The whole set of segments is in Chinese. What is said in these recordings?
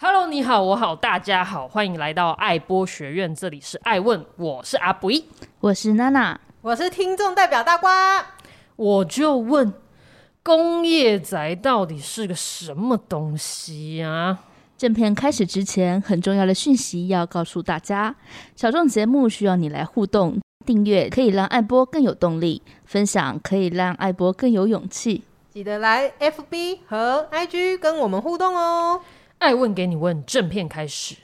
Hello，你好，我好，大家好，欢迎来到爱播学院，这里是爱问，我是阿布，我是娜娜，我是听众代表大瓜，我就问，工业宅到底是个什么东西啊？正片开始之前，很重要的讯息要告诉大家，小众节目需要你来互动，订阅可以让爱播更有动力，分享可以让爱播更有勇气，记得来 FB 和 IG 跟我们互动哦。爱问给你问，正片开始。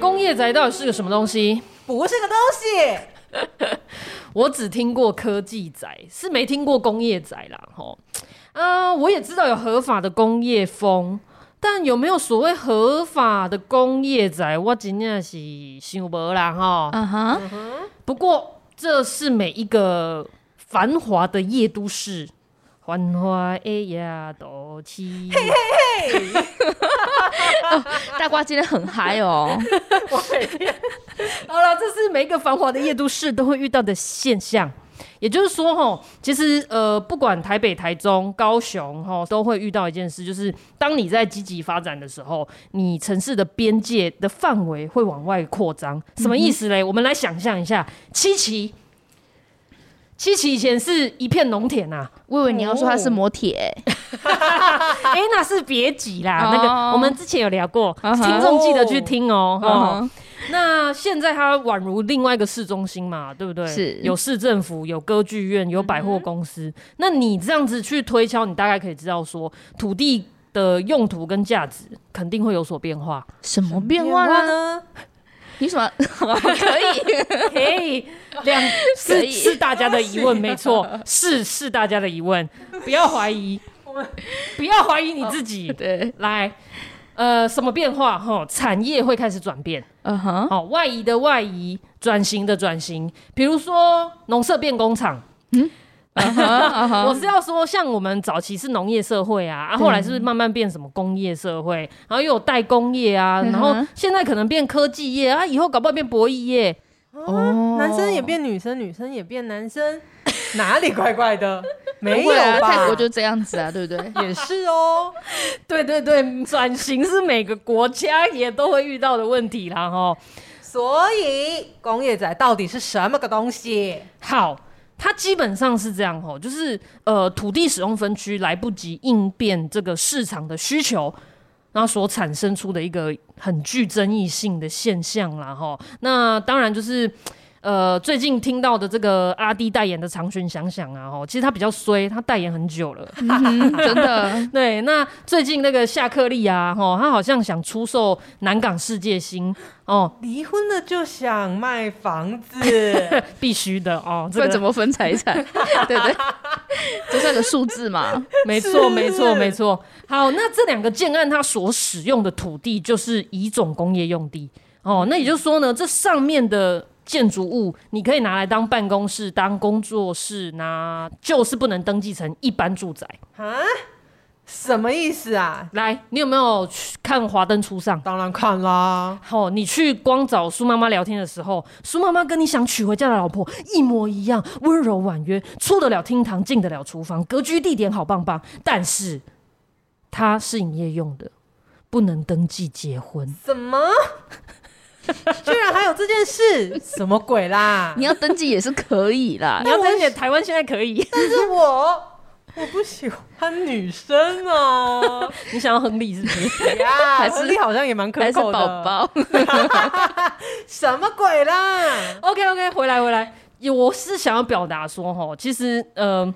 工业宅到底是个什么东西？不是个东西。我只听过科技宅，是没听过工业宅啦。吼，啊，我也知道有合法的工业风，但有没有所谓合法的工业宅，我真的是想不啦。哈，嗯哼。不过这是每一个。繁华的夜都市，繁华的夜都市。嘿嘿嘿！大瓜今天很嗨哦！我每天好了，这是每一个繁华的夜都市都会遇到的现象。也就是说，哈，其实呃，不管台北、台中、高雄，哈，都会遇到一件事，就是当你在积极发展的时候，你城市的边界的范围会往外扩张。什么意思嘞？嗯、我们来想象一下，七期。七期以前是一片农田呐、啊，我以为你要说它是摩铁，哎、欸，那是别急啦，那个我们之前有聊过，听众记得去听哦、喔。哦，那现在它宛如另外一个市中心嘛，对不对？是，有市政府，有歌剧院，有百货公司、嗯。那你这样子去推敲，你大概可以知道说，土地的用途跟价值肯定会有所变化。什么变化呢？你什么 可以？可以两是是大家的疑问，没错，是是大家的疑问，不要怀疑，不要怀疑你自己。对，来，呃，什么变化？哈，产业会开始转变。嗯哼，好，外移的外移，转型的转型，比如说农舍变工厂。嗯。uh uh. 我是要说，像我们早期是农业社会啊，啊，后来是不是慢慢变什么工业社会，然后又有代工业啊，uh. 然后现在可能变科技业啊，以后搞不好变博弈业。哦、uh 男生也变女生，女生也变男生，哪里怪怪的？没有吧？泰国就这样子啊，对不对？也是哦。对对对，转型是每个国家也都会遇到的问题啦，哈。所以工业仔到底是什么个东西？好。它基本上是这样吼，就是呃土地使用分区来不及应变这个市场的需求，然后所产生出的一个很具争议性的现象啦哈。那当然就是。呃，最近听到的这个阿弟代言的长裙想想啊，哦，其实他比较衰，他代言很久了，嗯、真的。对，那最近那个夏克利啊，哦，他好像想出售南港世界星哦，离婚了就想卖房子，必须的哦，这个怎么分财产？对对，这算个数字嘛？没错，没错，没错。好，那这两个建案它所使用的土地就是乙种工业用地哦，那也就是说呢，这上面的。建筑物你可以拿来当办公室、当工作室，那就是不能登记成一般住宅啊？什么意思啊？来，你有没有去看《华灯初上》？当然看啦。好、哦，你去光找苏妈妈聊天的时候，苏妈妈跟你想娶回家的老婆一模一样，温柔婉约，出得了厅堂，进得了厨房，格局地点好棒棒。但是它是营业用的，不能登记结婚。什么？居然还有这件事，什么鬼啦？你要登记也是可以啦，你要登记台湾现在可以，但是我我不喜欢女生哦、喔。你想要亨利是不是？呀，亨利好像也蛮可口的宝宝。什么鬼啦？OK OK，回来回来，我是想要表达说哈，其实呃。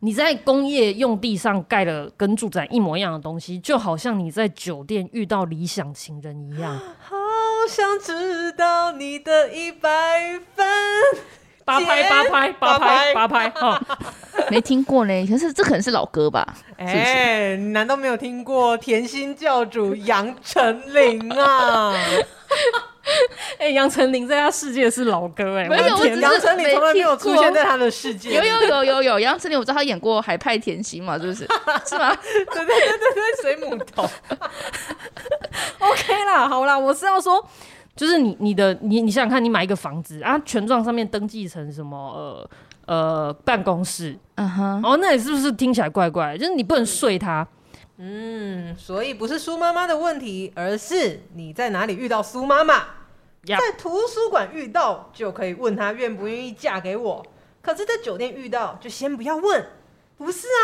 你在工业用地上盖了跟住宅一模一样的东西，就好像你在酒店遇到理想情人一样。好想知道你的一百分，八拍八拍八拍八拍哈，没听过呢，可是这可能是老歌吧？哎、欸，你难道没有听过甜心教主杨丞琳啊？哎、欸，杨丞琳在他世界是老歌哎、欸，没有，我杨丞琳从来没有出现在他的世界。有有有有有，杨丞琳我知道他演过《海派甜心》嘛，是不是？是吗？对对对对对，水母头。OK 啦，好啦，我是要说，就是你你的你你想想看，你买一个房子啊，权状上面登记成什么呃呃办公室，嗯哼，哦，那你是不是听起来怪怪？就是你不能睡它。嗯，所以不是苏妈妈的问题，而是你在哪里遇到苏妈妈.在图书馆遇到就可以问她愿不愿意嫁给我，可是在酒店遇到就先不要问。不是啊，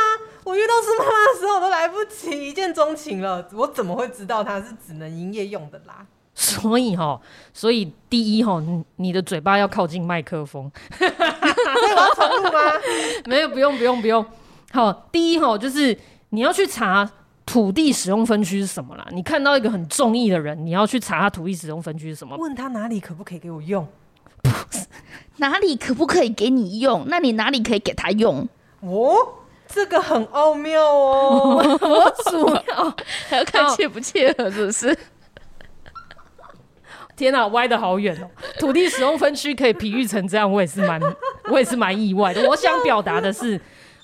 我遇到苏妈妈的时候都来不及一见钟情了，我怎么会知道她是只能营业用的啦？所以哈，所以第一哈，你的嘴巴要靠近麦克风。所以我要重录吗？没有，不用，不用，不用。好，第一哈，就是你要去查土地使用分区是什么啦。你看到一个很中意的人，你要去查他土地使用分区是什么？问他哪里可不可以给我用？哪里可不可以给你用？那你哪里可以给他用？哦，这个很奥妙哦。我主要还要看切不切合，是不是？天哪，歪的好远哦！土地使用分区可以比喻成这样，我也是蛮，我也是蛮意外的。我想表达的是，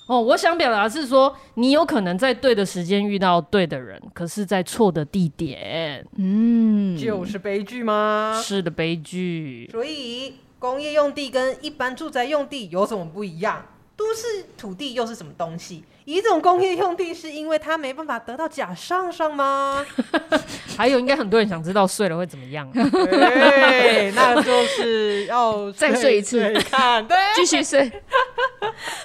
哦，我想表达是说，你有可能在对的时间遇到对的人，可是在错的地点，嗯，就是悲剧吗？是的，悲剧。所以，工业用地跟一般住宅用地有什么不一样？都市土地又是什么东西？一种工业用地是因为它没办法得到假上上吗？还有，应该很多人想知道睡了会怎么样？对，那就是要再睡一次，看，对，继续睡。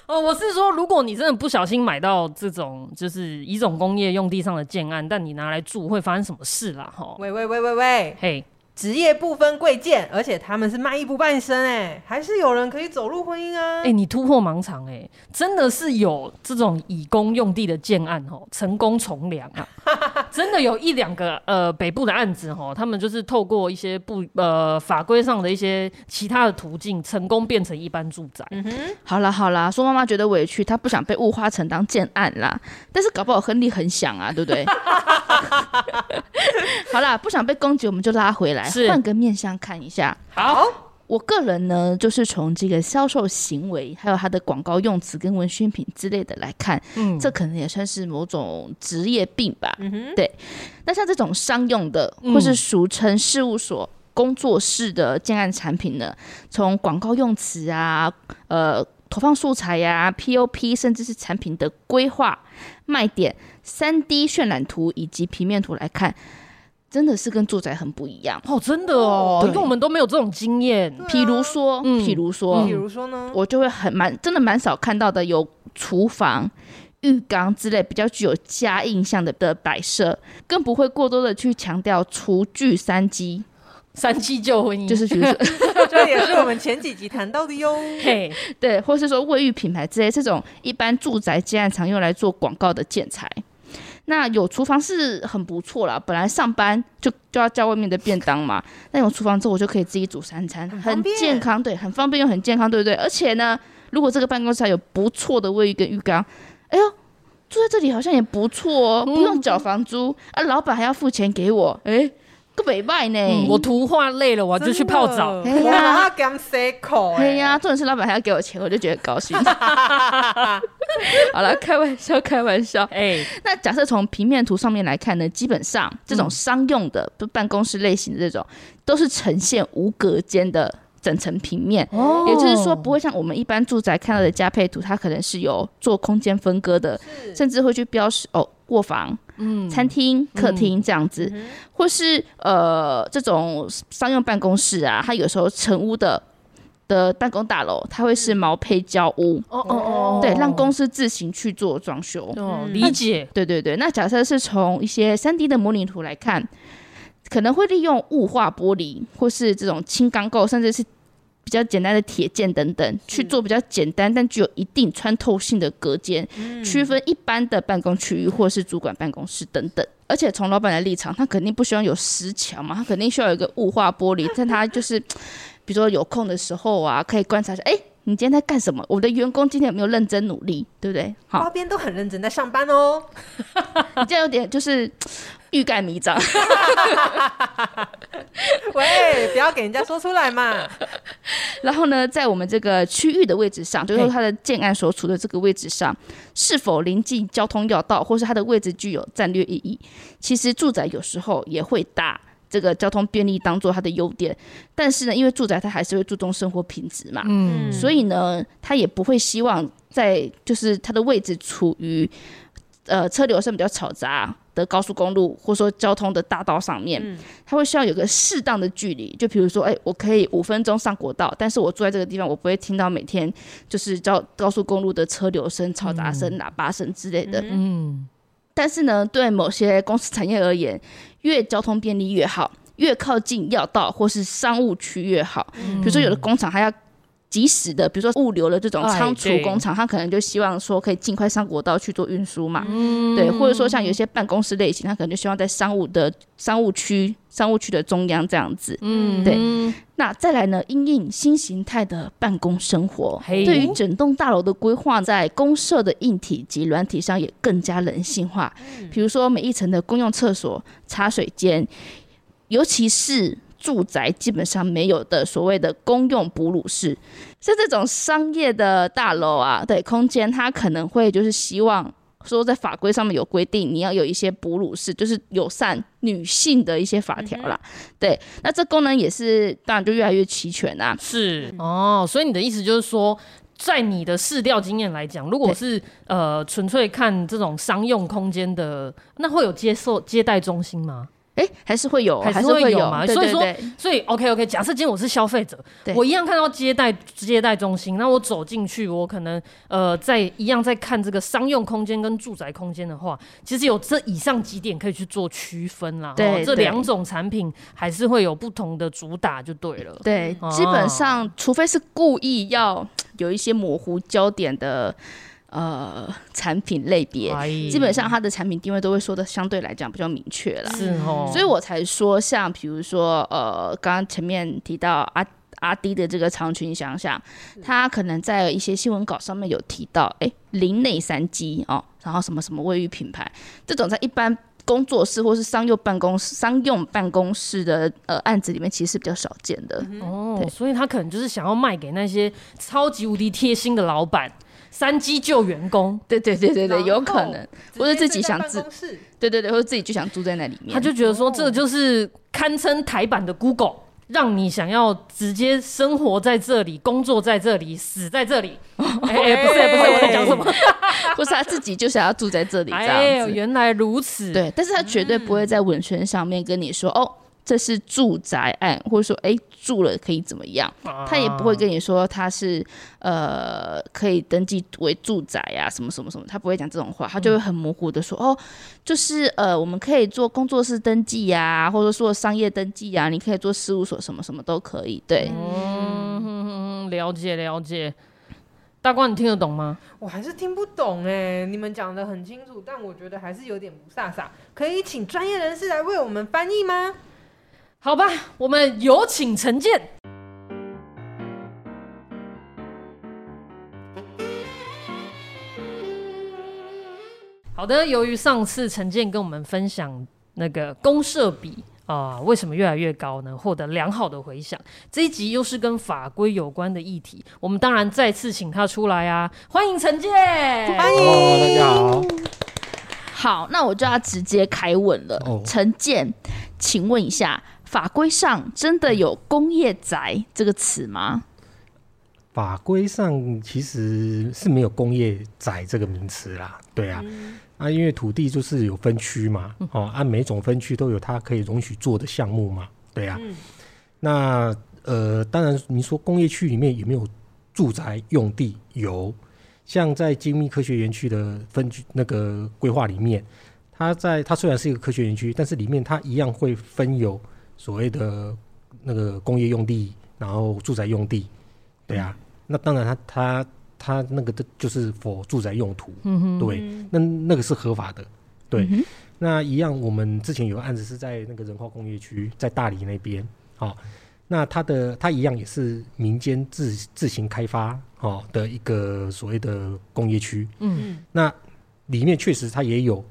哦，我是说，如果你真的不小心买到这种就是一种工业用地上的建案，但你拿来住，会发生什么事啦？哈，喂喂喂喂喂，嘿。职业不分贵贱，而且他们是卖艺不卖身，哎，还是有人可以走入婚姻啊！哎、欸，你突破盲肠，哎，真的是有这种以工用地的建案哦，成功从良啊！真的有一两个呃北部的案子哦，他们就是透过一些不呃法规上的一些其他的途径，成功变成一般住宅。嗯哼，好啦好啦，说妈妈觉得委屈，她不想被物化成当建案啦，但是搞不好亨利很想啊，对不对？好啦，不想被攻击，我们就拉回来。来换个面向看一下。好，我个人呢，就是从这个销售行为，还有它的广告用词跟文宣品之类的来看，嗯，这可能也算是某种职业病吧。对。那像这种商用的，或是俗称事务所、工作室的建案产品呢，从广告用词啊，呃，投放素材呀、啊、POP，甚至是产品的规划、卖点、三 D 渲染图以及平面图来看。真的是跟住宅很不一样。哦，真的哦，因为我们都没有这种经验。譬如说，譬如说，譬如说呢，我就会很蛮真的蛮少看到的，有厨房、浴缸之类比较具有家印象的的摆设，更不会过多的去强调厨具三机，三机旧婚姻，就是比如说，这也是我们前几集谈到的哟。嘿，对，或是说卫浴品牌之类这种一般住宅建案常用来做广告的建材。那有厨房是很不错啦，本来上班就就要叫外面的便当嘛，那有厨房之后我就可以自己煮三餐，很健康，对，很方便又很健康，对不对？而且呢，如果这个办公室还有不错的卫浴跟浴缸，哎呦，住在这里好像也不错哦，不用缴房租，啊，老板还要付钱给我，哎。个北拜呢、嗯？我图画累了，我就去泡澡。哎呀，咁辛苦哎呀，重点是老板还要给我钱，我就觉得高兴。好了，开玩笑，开玩笑。哎、欸，那假设从平面图上面来看呢，基本上这种商用的，不、嗯、办公室类型的这种，都是呈现无隔间的整层平面。哦，也就是说，不会像我们一般住宅看到的家配图，它可能是有做空间分割的，甚至会去标示哦，卧房。嗯，餐厅、客厅这样子，嗯、或是呃这种商用办公室啊，它有时候成屋的的办公大楼，它会是毛坯交屋。哦哦哦，对，让公司自行去做装修。哦，理解。对对对，那假设是从一些三 D 的模拟图来看，可能会利用雾化玻璃，或是这种轻钢构，甚至是。比较简单的铁件等等，去做比较简单但具有一定穿透性的隔间，区分一般的办公区域或是主管办公室等等。而且从老板的立场，他肯定不希望有石墙嘛，他肯定需要有一个雾化玻璃，但他就是，比如说有空的时候啊，可以观察一下，哎，你今天在干什么？我的员工今天有没有认真努力，对不对？好，花边都很认真在上班哦。你 这样有点就是。欲盖弥彰，喂，不要给人家说出来嘛。然后呢，在我们这个区域的位置上，就是说它的建案所处的这个位置上，是否临近交通要道，或是它的位置具有战略意义？其实住宅有时候也会打这个交通便利当做它的优点，但是呢，因为住宅它还是会注重生活品质嘛，嗯，所以呢，它也不会希望在就是它的位置处于呃车流声比较嘈杂的高速公路，或者说交通的大道上面，它会需要有个适当的距离。就比如说，哎，我可以五分钟上国道，但是我住在这个地方，我不会听到每天就是交高速公路的车流声、嘈杂声、喇叭声之类的。嗯。但是呢，对某些公司产业而言，越交通便利越好，越靠近要道或是商务区越好。嗯。比如说，有的工厂还要。即时的，比如说物流的这种仓储工厂，他可能就希望说可以尽快上国道去做运输嘛，嗯，对，或者说像有一些办公室类型，他可能就希望在商务的商务区、商务区的中央这样子，嗯，对。那再来呢，因应新形态的办公生活，嘿。对于整栋大楼的规划，在公社的硬体及软体上也更加人性化，比如说每一层的公用厕所、茶水间，尤其是。住宅基本上没有的所谓的公用哺乳室，像这种商业的大楼啊，对空间，它可能会就是希望说在法规上面有规定，你要有一些哺乳室，就是友善女性的一些法条啦。嗯、对，那这功能也是当然就越来越齐全啊。是哦，所以你的意思就是说，在你的试调经验来讲，如果是呃纯粹看这种商用空间的，那会有接受接待中心吗？哎，还是会有，还是会有嘛？所以说，所以 OK OK，假设今天我是消费者，我一样看到接待接待中心，那我走进去，我可能呃，在一样在看这个商用空间跟住宅空间的话，其实有这以上几点可以去做区分啦。对，这两种产品还是会有不同的主打，就对了。对，基本上除非是故意要有一些模糊焦点的。呃，产品类别基本上它的产品定位都会说的相对来讲比较明确了，是哦，所以我才说像比如说呃，刚刚前面提到阿阿迪的这个长裙，想想他可能在一些新闻稿上面有提到，哎、欸，林内三机哦，然后什么什么卫浴品牌，这种在一般工作室或是商用办公室、商用办公室的呃案子里面，其实是比较少见的。哦，对所以他可能就是想要卖给那些超级无敌贴心的老板。三机救员工，对对对对对，有可能，或者自己想自，对对对，或者自己就想住在那里面，他就觉得说这就是堪称台版的 Google，让你想要直接生活在这里、工作在这里、死在这里。哎哎，不是不是，我在讲什么？不是他自己就想要住在这里这样子。原来如此。对，但是他绝对不会在文宣上面跟你说哦。这是住宅案，或者说，哎，住了可以怎么样？他也不会跟你说他是呃可以登记为住宅呀、啊，什么什么什么，他不会讲这种话，他就会很模糊的说，哦，就是呃，我们可以做工作室登记呀、啊，或者说商业登记呀、啊，你可以做事务所，什么什么都可以。对，嗯，了解了解。大光，你听得懂吗？我还是听不懂哎，你们讲的很清楚，但我觉得还是有点不飒飒，可以请专业人士来为我们翻译吗？好吧，我们有请陈建。好的，由于上次陈建跟我们分享那个公社比啊、呃，为什么越来越高呢？获得良好的回响。这一集又是跟法规有关的议题，我们当然再次请他出来啊！欢迎陈建，欢迎、哦、大家好。好，那我就要直接开问了。陈、哦、建，请问一下。法规上真的有“工业宅”这个词吗？法规上其实是没有“工业宅”这个名词啦。对啊，嗯、啊，因为土地就是有分区嘛，哦，按每种分区都有它可以容许做的项目嘛。对啊，嗯、那呃，当然你说工业区里面有没有住宅用地？有，像在精密科学园区的分区那个规划里面，它在它虽然是一个科学园区，但是里面它一样会分有。所谓的那个工业用地，然后住宅用地，对啊，那当然他他他那个的就是否住宅用途，嗯哼，对，那那个是合法的，对，嗯、那一样我们之前有个案子是在那个仁化工业区，在大理那边，哦，那它的它一样也是民间自自行开发哦的一个所谓的工业区，嗯。哼，那里面确实它也有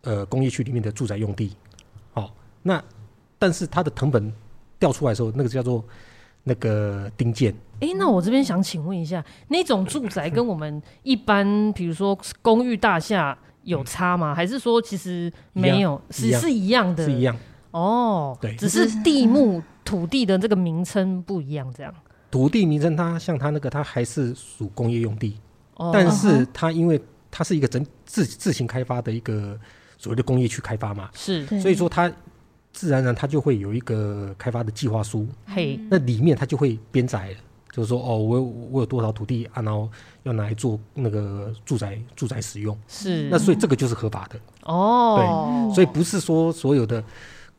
呃工业区里面的住宅用地，哦，那。但是它的藤本调出来的时候，那个叫做那个丁建。哎、欸，那我这边想请问一下，那种住宅跟我们一般，比如说公寓大厦有差吗？还是说其实没有，是是一样的？是一样。哦，对，只是地目土地的这个名称不一样，这样。土地名称它像它那个，它还是属工业用地，哦、但是它因为它是一个整自自行开发的一个所谓的工业区开发嘛，是，所以说它自然而然它就会有一个开发的计划书，嘿，那里面它就会编载，就是说哦，我我有多少土地啊，然后要拿来做那个住宅住宅使用，是，那所以这个就是合法的。哦，对，所以不是说所有的。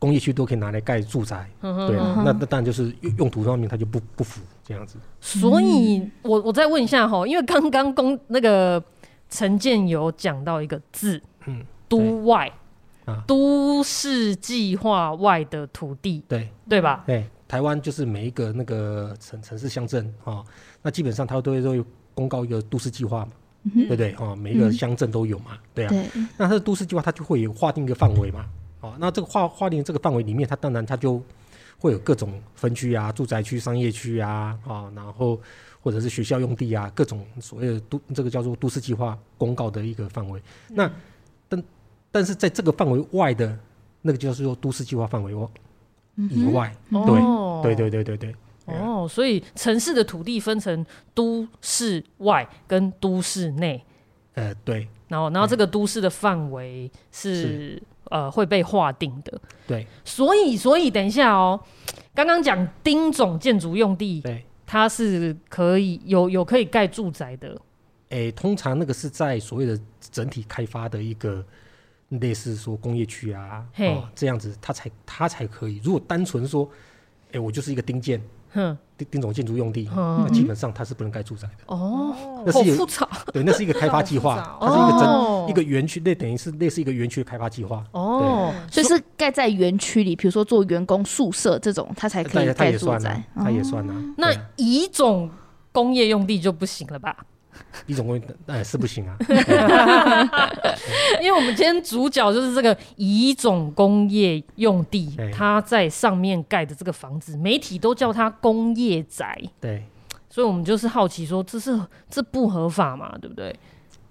工业区都可以拿来盖住宅，对啊，那那当然就是用用途方面它就不不符这样子。所以我我再问一下哈，因为刚刚公那个陈建有讲到一个字，嗯，都外啊，都市计划外的土地，对对吧？对，台湾就是每一个那个城城市乡镇啊，那基本上它都会都有公告一个都市计划嘛，对不对？哈，每一个乡镇都有嘛，对啊，那它的都市计划它就会有划定一个范围嘛。哦，那这个划划定这个范围里面，它当然它就会有各种分区啊，住宅区、商业区啊，啊，然后或者是学校用地啊，各种所谓的都这个叫做都市计划公告的一个范围。嗯、那但但是在这个范围外的那个就是说都市计划范围以外，嗯、对、哦、对对对对对。哦，所以城市的土地分成都市外跟都市内。呃，对。然后然后这个都市的范围是。是呃，会被划定的。对，所以所以等一下哦，刚刚讲丁种建筑用地，对，它是可以有有可以盖住宅的。诶、欸，通常那个是在所谓的整体开发的一个类似说工业区啊，嘿哦，这样子它才它才可以。如果单纯说，哎、欸，我就是一个丁建。哼，丁丁种建筑用地，那基本上它是不能盖住宅的。哦，那是有，对，那是一个开发计划，它是一个整一个园区，那等于是类似一个园区的开发计划。哦，所以是盖在园区里，比如说做员工宿舍这种，它才可以盖住宅。它也算啊。那乙种工业用地就不行了吧？乙种工业哎是不行啊，因为我们今天主角就是这个乙种工业用地，它在上面盖的这个房子，媒体都叫它工业宅。对，所以我们就是好奇说，这是这不合法嘛？对不对？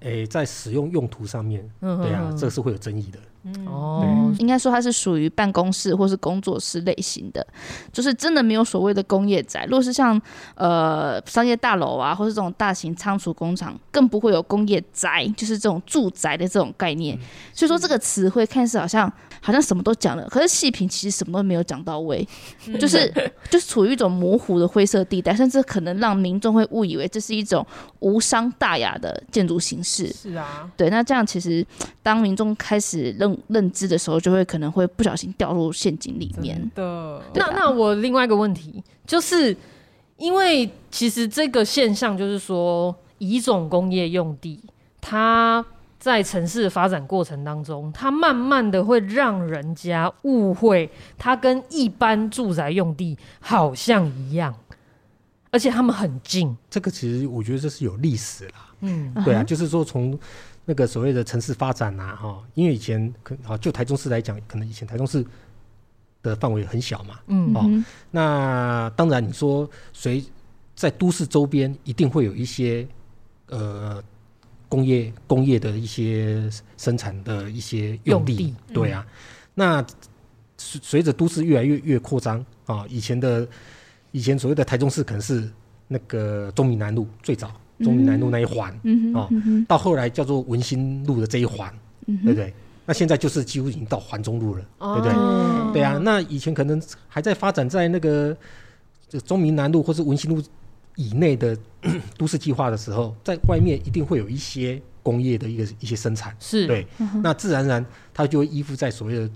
哎，在使用用途上面，对啊，这是会有争议的。嗯哦，应该说它是属于办公室或是工作室类型的，就是真的没有所谓的工业宅。如果是像呃商业大楼啊，或是这种大型仓储工厂，更不会有工业宅，就是这种住宅的这种概念。嗯、所以说这个词汇看似好像好像什么都讲了，可是细品其实什么都没有讲到位，嗯、就是就是处于一种模糊的灰色地带，甚至可能让民众会误以为这是一种无伤大雅的建筑形式。是啊，对，那这样其实当民众开始认认知的时候，就会可能会不小心掉入陷阱里面。的，那那我另外一个问题，就是因为其实这个现象就是说，乙种工业用地，它在城市的发展过程当中，它慢慢的会让人家误会，它跟一般住宅用地好像一样，而且他们很近。这个其实我觉得这是有历史啦。嗯，对啊，就是说从。那个所谓的城市发展呐，哈，因为以前可啊，就台中市来讲，可能以前台中市的范围很小嘛，嗯，哦，那当然你说随在都市周边一定会有一些呃工业工业的一些生产的一些用地，用地对啊，那随随着都市越来越越扩张啊，以前的以前所谓的台中市可能是那个中闽南路最早。中闽南路那一环，嗯、哦，嗯、到后来叫做文心路的这一环，嗯、对不对？那现在就是几乎已经到环中路了，哦、对不对？对啊，那以前可能还在发展在那个就中民南路或是文心路以内的 都市计划的时候，在外面一定会有一些工业的一个一些生产，是。对，嗯、那自然而然它就会依附在所谓的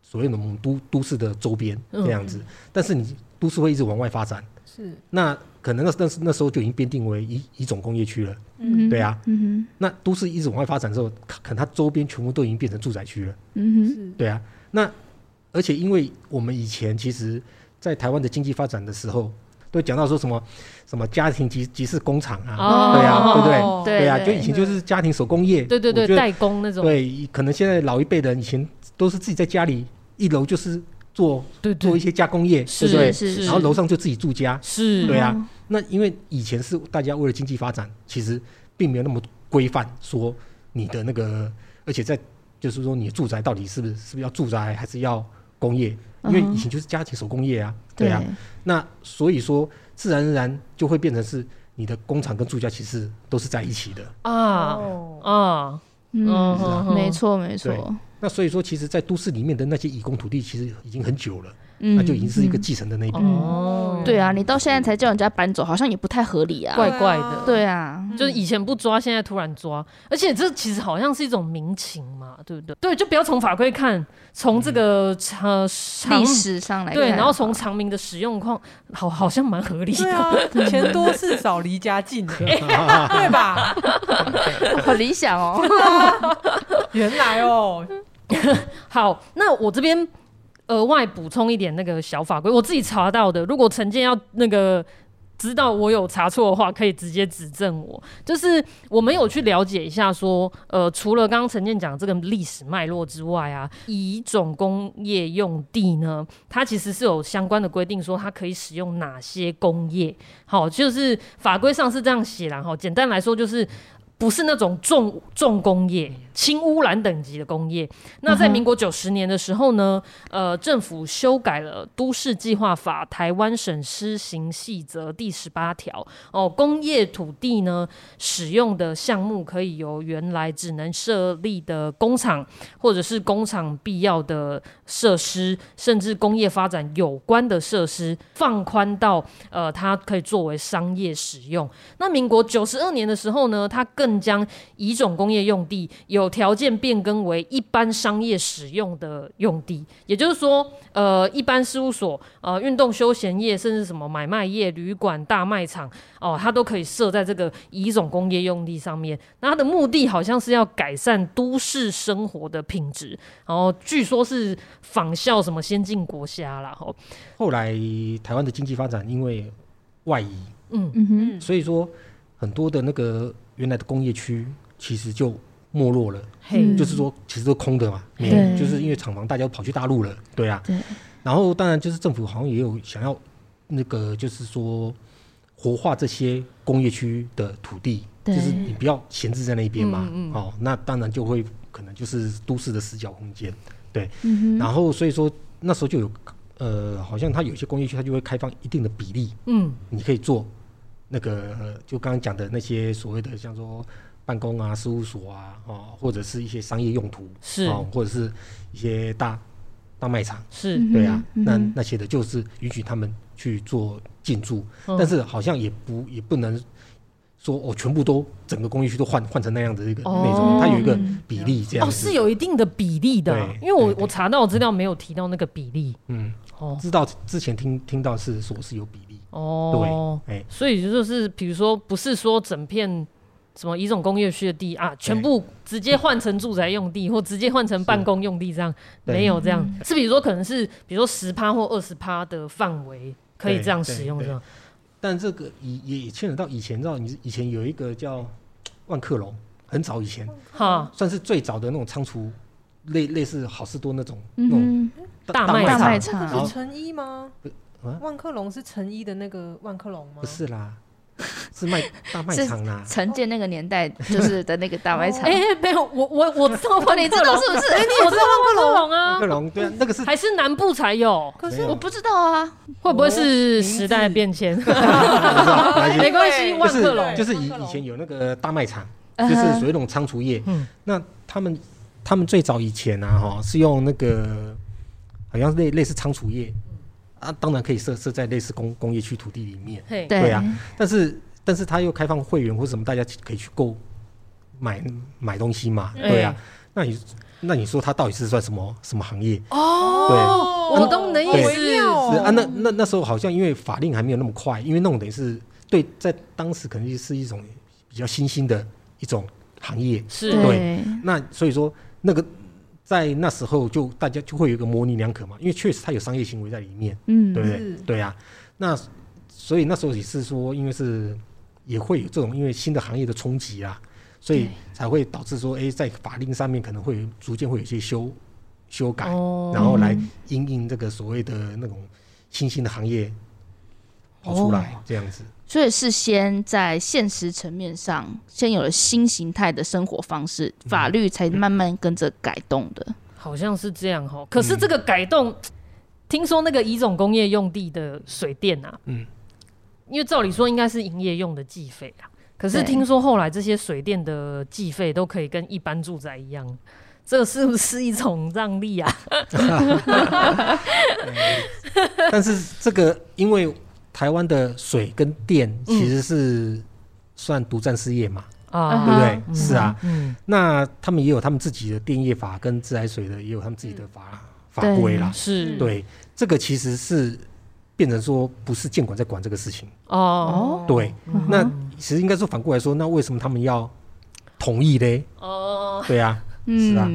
所谓的我们都都市的周边这样子，嗯、但是你都市会一直往外发展，是。那。可能那那那时候就已经编定为一一种工业区了，嗯，对啊，嗯，那都市一直往外发展之后，可能它周边全部都已经变成住宅区了，嗯哼，对啊，那而且因为我们以前其实，在台湾的经济发展的时候，都讲到说什么什么家庭集集市工厂啊，哦、对啊，对不对？对，对啊，就以前就是家庭手工业，对对对，代工那种，对，可能现在老一辈的人以前都是自己在家里一楼就是。做做一些加工业，是对不对？然后楼上就自己住家，是。对啊，那因为以前是大家为了经济发展，其实并没有那么规范，说你的那个，而且在就是说你的住宅到底是不是是不是要住宅还是要工业，因为以前就是家庭手工业啊，对啊。那所以说，自然而然就会变成是你的工厂跟住家其实都是在一起的啊啊，嗯，没错没错。那所以说，其实，在都市里面的那些以工土地，其实已经很久了。那就已经是一个继承的那一边哦。对啊，你到现在才叫人家搬走，好像也不太合理啊，怪怪的。对啊，就是以前不抓，现在突然抓，而且这其实好像是一种民情嘛，对不对？对，就不要从法规看，从这个呃历史上来看，对，然后从长明的使用况，好好像蛮合理的。钱多事少，离家近，对吧？很理想哦。原来哦，好，那我这边。额外补充一点那个小法规，我自己查到的。如果陈建要那个知道我有查错的话，可以直接指正我。就是我没有去了解一下，说呃，除了刚刚陈建讲这个历史脉络之外啊，乙种工业用地呢，它其实是有相关的规定，说它可以使用哪些工业。好，就是法规上是这样写啦。哈，简单来说就是。不是那种重重工业、轻污染等级的工业。那在民国九十年的时候呢，呃，政府修改了《都市计划法》台湾省施行细则第十八条。哦，工业土地呢，使用的项目可以由原来只能设立的工厂，或者是工厂必要的设施，甚至工业发展有关的设施，放宽到呃，它可以作为商业使用。那民国九十二年的时候呢，它更将乙种工业用地有条件变更为一般商业使用的用地，也就是说，呃，一般事务所、呃，运动休闲业，甚至什么买卖业、旅馆、大卖场，哦、呃，它都可以设在这个乙种工业用地上面。那它的目的好像是要改善都市生活的品质，然后据说是仿效什么先进国家啦。吼，后来台湾的经济发展因为外移，嗯嗯哼，所以说很多的那个。原来的工业区其实就没落了，嗯、就是说其实都空的嘛，没有，就是因为厂房大家都跑去大陆了，对啊。对。然后当然就是政府好像也有想要那个，就是说活化这些工业区的土地，就是你不要闲置在那边嘛。嗯嗯哦，那当然就会可能就是都市的死角空间，对。嗯、然后所以说那时候就有呃，好像它有些工业区它就会开放一定的比例，嗯，你可以做。那个就刚刚讲的那些所谓的像说办公啊、事务所啊，哦，或者是一些商业用途是，哦，或者是一些大大卖场是，对啊，嗯、那那些的就是允许他们去做进驻，嗯、但是好像也不也不能说哦，全部都整个工业区都换换成那样的一个、哦、那种，它有一个比例这样哦，是有一定的比例的，因为我我查到资料没有提到那个比例，嗯，哦，知道之前听听到是说是有比例。哦，对，哎，所以就是，比如说，不是说整片什么一种工业区的地啊，全部直接换成住宅用地，或直接换成办公用地，这样没有这样，是比如说可能是，比如说十趴或二十趴的范围可以这样使用这样。但这个也也牵扯到以前，知道你以前有一个叫万客隆，很早以前，哈，算是最早的那种仓储，类类似好事多那种那种大卖场，不是成衣吗？万客隆是成衣的那个万客隆吗？不是啦，是卖大卖场啦。陈建那个年代 就是的那个大卖场。哎，没有，我我我知道万客隆，你知道是不是？哎，你有知道万客隆啊？万客隆对啊，那个是还是南部才有。可是我不知道啊，会不会是时代变迁？没关系，万客隆就是以以前有那个大卖场，就是属于那种仓储业。嗯，那他们他们最早以前啊，哈，是用那个好像类类似仓储业。啊，当然可以设设在类似工工业区土地里面，对，对啊。但是，但是他又开放会员或什么，大家可以去购买买东西嘛，对啊。那你那你说他到底是算什么什么行业？哦，对，我懂你的意思。是啊，那那那时候好像因为法令还没有那么快，因为那种等于是对，在当时可能是一种比较新兴的一种行业，是对。那所以说那个。在那时候，就大家就会有一个模棱两可嘛，因为确实它有商业行为在里面，嗯，对不对？对呀、啊。那所以那时候也是说，因为是也会有这种因为新的行业的冲击啊，所以才会导致说，哎、欸，在法令上面可能会逐渐会有一些修修改，哦、然后来因应这个所谓的那种新兴的行业跑出来这样子。所以是先在现实层面上，先有了新形态的生活方式，法律才慢慢跟着改动的。好像是这样哈。可是这个改动，嗯、听说那个乙种工业用地的水电啊，嗯，因为照理说应该是营业用的计费啊，可是听说后来这些水电的计费都可以跟一般住宅一样。这是不是一种让利啊？但是这个，因为台湾的水跟电其实是算独占事业嘛，啊、嗯，对不对？嗯、是啊，嗯，那他们也有他们自己的电业法跟自来水的也有他们自己的法、嗯、法规啦，是。对，这个其实是变成说不是监管在管这个事情。哦，对，嗯、那其实应该说反过来说，那为什么他们要同意嘞？哦，对啊。是啊，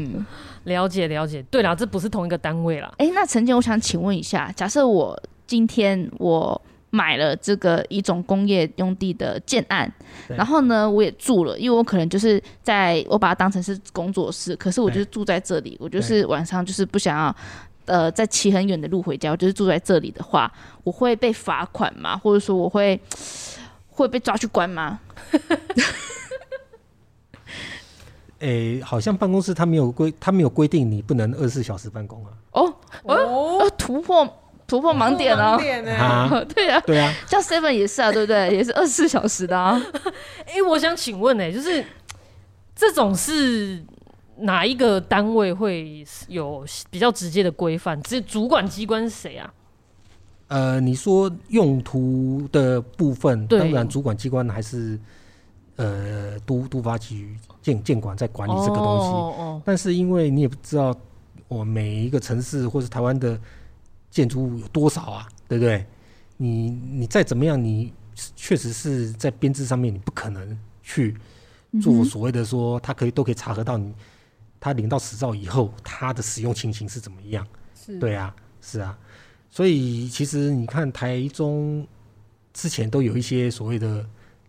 了解了解。对了，这不是同一个单位啦。哎、欸，那陈姐，我想请问一下，假设我今天我买了这个一种工业用地的建案，然后呢，我也住了，因为我可能就是在我把它当成是工作室，可是我就是住在这里，我就是晚上就是不想要呃再骑很远的路回家，我就是住在这里的话，我会被罚款吗？或者说我会会被抓去关吗？诶、欸，好像办公室他没有规，他没有规定你不能二十四小时办公啊。哦哦，突破突破盲点啊！啊，对啊，对啊，像 Seven 也是啊，对不对？也是二十四小时的啊。哎、欸，我想请问、欸，哎，就是这种是哪一个单位会有比较直接的规范？这主管机关是谁啊？呃，你说用途的部分，当然主管机关还是。呃，都都发局建建管在管理这个东西，哦哦、但是因为你也不知道我每一个城市或是台湾的建筑物有多少啊，对不对？你你再怎么样，你确实是在编制上面你不可能去做所谓的说，他可以都可以查核到你他领到执照以后，他的使用情形是怎么样？是对啊，是啊，所以其实你看台中之前都有一些所谓的。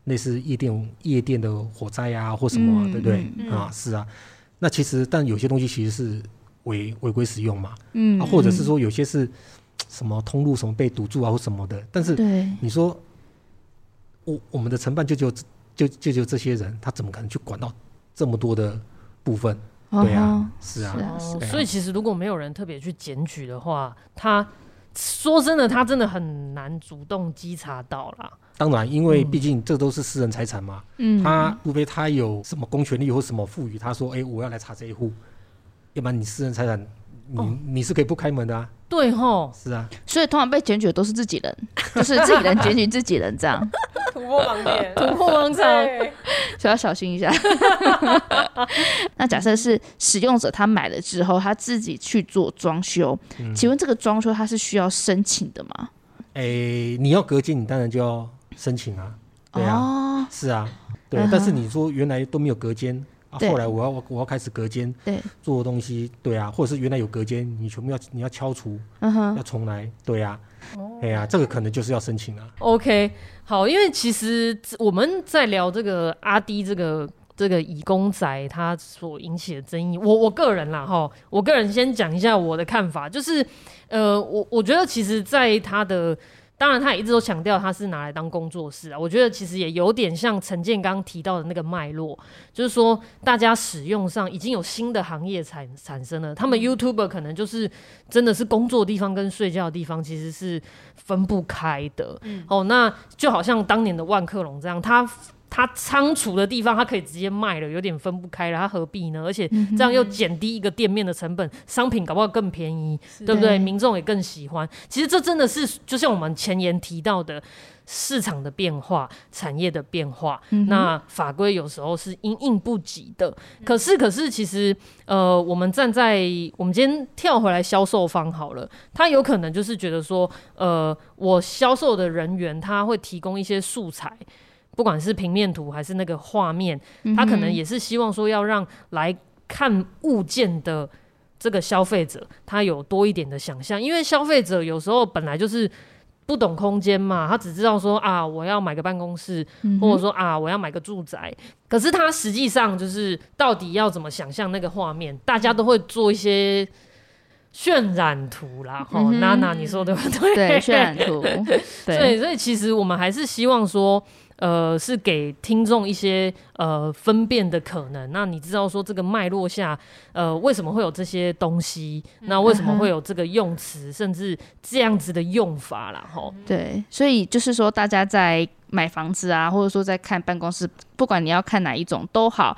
类似夜店、夜店的火灾啊，或什么、啊，嗯、对不对？嗯、啊，是啊。那其实，但有些东西其实是违违规使用嘛，嗯，啊，或者是说有些是什么通路什么被堵住啊，或什么的。但是，你说我我们的承办就就就就就这些人，他怎么可能去管到这么多的部分？哦、对啊，是啊。是啊是啊，所以，其实如果没有人特别去检举的话，他说真的，他真的很难主动稽查到啦。当然，因为毕竟这都是私人财产嘛，嗯，他除非他有什么公权力或什么赋予，他说，哎、欸，我要来查这一户，要不然你私人财产，你、哦、你是可以不开门的啊。对吼，是啊，所以通常被检举的都是自己人，就是自己人检举自己人这样，突破盲点，突破盲肠，所以要小心一下。那假设是使用者他买了之后，他自己去做装修，嗯、请问这个装修他是需要申请的吗？哎、欸，你要隔间，你当然就要。申请啊，对啊，哦、是啊，对，嗯、但是你说原来都没有隔间后来我要我要开始隔间，对，做东西，对啊，或者是原来有隔间，你全部要你要敲除，嗯哼，要重来，对啊，哎呀、哦啊，这个可能就是要申请啊。OK，好，因为其实我们在聊这个阿滴这个这个乙工宅它所引起的争议，我我个人啦哈，我个人先讲一下我的看法，就是呃，我我觉得其实在他的。当然，他也一直都强调他是拿来当工作室啊。我觉得其实也有点像陈建刚提到的那个脉络，就是说大家使用上已经有新的行业产产生了。他们 YouTuber 可能就是真的是工作的地方跟睡觉的地方其实是分不开的。嗯，哦，那就好像当年的万客隆这样，他。他仓储的地方，他可以直接卖了，有点分不开了，他何必呢？而且这样又减低一个店面的成本，嗯、商品搞不好更便宜，对不对？民众也更喜欢。其实这真的是就像我们前言提到的，市场的变化、产业的变化，嗯、那法规有时候是因应不及的。可是，可是其实，呃，我们站在我们今天跳回来销售方好了，他有可能就是觉得说，呃，我销售的人员他会提供一些素材。不管是平面图还是那个画面，他可能也是希望说要让来看物件的这个消费者，他有多一点的想象，因为消费者有时候本来就是不懂空间嘛，他只知道说啊，我要买个办公室，或者说啊，我要买个住宅，可是他实际上就是到底要怎么想象那个画面，大家都会做一些。渲染图啦，哈、嗯，娜娜你说对不对？对，渲染图。对，所以所以其实我们还是希望说。呃，是给听众一些呃分辨的可能。那你知道说这个脉络下，呃，为什么会有这些东西？那为什么会有这个用词，甚至这样子的用法啦？吼，对，所以就是说，大家在买房子啊，或者说在看办公室，不管你要看哪一种都好，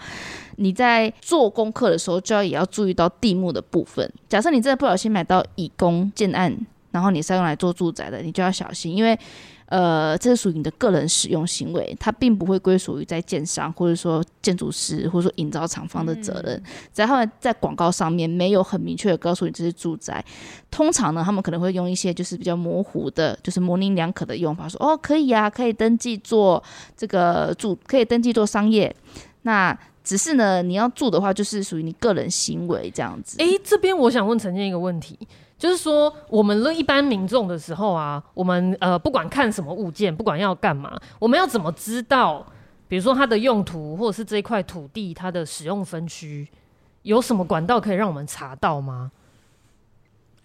你在做功课的时候，就要也要注意到地目的部分。假设你真的不小心买到以工建案，然后你是要用来做住宅的，你就要小心，因为。呃，这是属于你的个人使用行为，它并不会归属于在建商或者说建筑师或者说营造厂方的责任。只要他们在广告上面没有很明确的告诉你这是住宅，通常呢，他们可能会用一些就是比较模糊的，就是模棱两可的用法，说哦，可以呀、啊，可以登记做这个住，可以登记做商业。那只是呢，你要住的话，就是属于你个人行为这样子。诶、欸，这边我想问陈建一个问题。就是说，我们一般民众的时候啊，我们呃不管看什么物件，不管要干嘛，我们要怎么知道，比如说它的用途，或者是这一块土地它的使用分区，有什么管道可以让我们查到吗？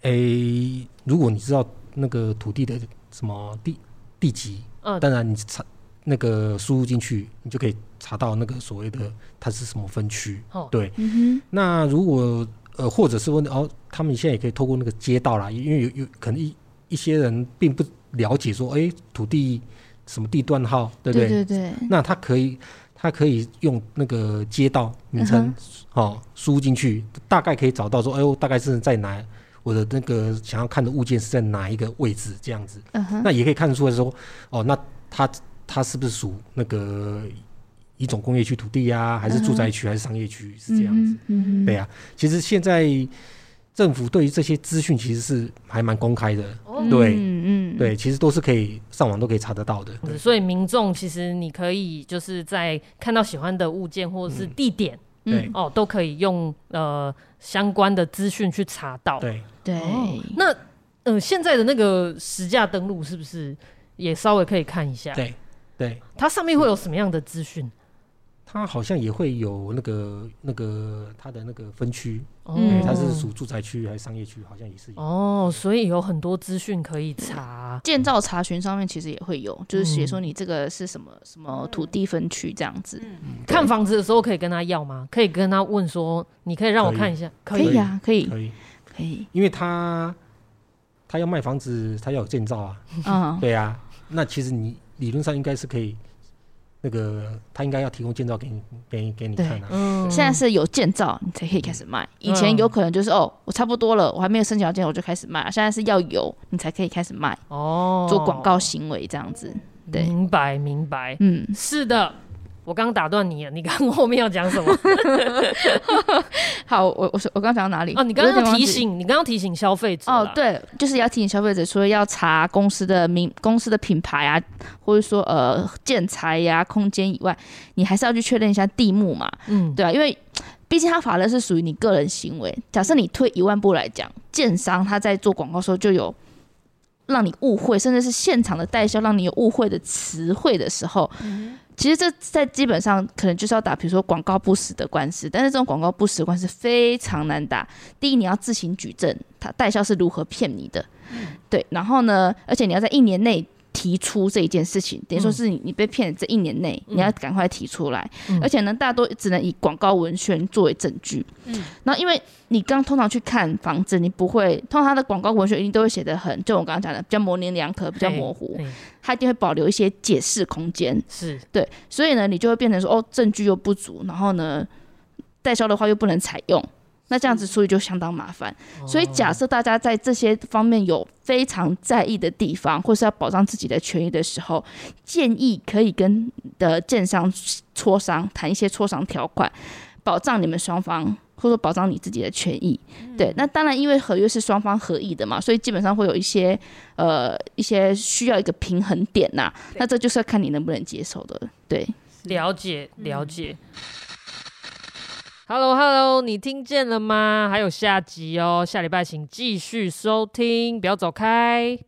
诶、欸，如果你知道那个土地的什么地地级，嗯，当然你查那个输入进去，你就可以查到那个所谓的它是什么分区。哦，对，嗯哼，那如果。呃，或者是问哦，他们现在也可以透过那个街道啦，因为有有可能一一些人并不了解说，哎、欸，土地什么地段号，对不对？对对对。那他可以，他可以用那个街道名称，哦，输进去，大概可以找到说，哎呦，大概是在哪，我的那个想要看的物件是在哪一个位置这样子。嗯哼。那也可以看得出来说，哦，那他他是不是属那个？一种工业区土地呀、啊，还是住宅区，还是商业区，是这样子。嗯嗯、对呀、啊，其实现在政府对于这些资讯其实是还蛮公开的。哦、对，嗯嗯，对，其实都是可以上网都可以查得到的。所以民众其实你可以就是在看到喜欢的物件或者是地点，嗯、对哦，都可以用呃相关的资讯去查到。对对、哦。那呃现在的那个实价登录是不是也稍微可以看一下？对对，它上面会有什么样的资讯？它好像也会有那个那个它的那个分区，嗯，它是属住宅区还是商业区，好像也是有。哦，所以有很多资讯可以查。建造查询上面其实也会有，就是写说你这个是什么什么土地分区这样子。嗯，看房子的时候可以跟他要吗？可以跟他问说，你可以让我看一下？可以啊，可以，可以，可以。因为他他要卖房子，他要有建造啊。嗯，对啊。那其实你理论上应该是可以。那个他应该要提供建造给你，给给你看。嗯，现在是有建造你才可以开始卖。以前有可能就是、嗯、哦，我差不多了，我还没有申请到建我就开始卖。现在是要有你才可以开始卖。哦，做广告行为这样子。对，明白明白。嗯，是的。我刚打断你了，你刚后面要讲什么？好，我我说我刚讲到哪里？哦，你刚刚提醒，你刚刚提醒消费者。哦，对，就是要提醒消费者说要查公司的名、公司的品牌啊，或者说呃建材呀、啊、空间以外，你还是要去确认一下地目嘛。嗯，对啊，因为毕竟它法律是属于你个人行为。假设你退一万步来讲，建商他在做广告时候就有让你误会，甚至是现场的代销让你有误会的词汇的时候。嗯其实这在基本上可能就是要打，比如说广告不实的官司，但是这种广告不实的官司非常难打。第一，你要自行举证，他代销是如何骗你的，对。然后呢，而且你要在一年内。提出这一件事情，等于说是你你被骗这一年内，嗯、你要赶快提出来。嗯、而且呢，大多只能以广告文宣作为证据。嗯，那因为你刚通常去看房子，你不会通常他的广告文宣一定都会写的很，就我刚刚讲的比较模棱两可，比较模糊，他一定会保留一些解释空间。是对，所以呢，你就会变成说哦，证据又不足，然后呢，代销的话又不能采用。那这样子，所以就相当麻烦。所以假设大家在这些方面有非常在意的地方，或是要保障自己的权益的时候，建议可以跟的建商磋商，谈一些磋商条款，保障你们双方，或者说保障你自己的权益。对，那当然，因为合约是双方合意的嘛，所以基本上会有一些呃一些需要一个平衡点呐。那这就是要看你能不能接受的。对，了解了解。Hello, Hello！你听见了吗？还有下集哦，下礼拜请继续收听，不要走开。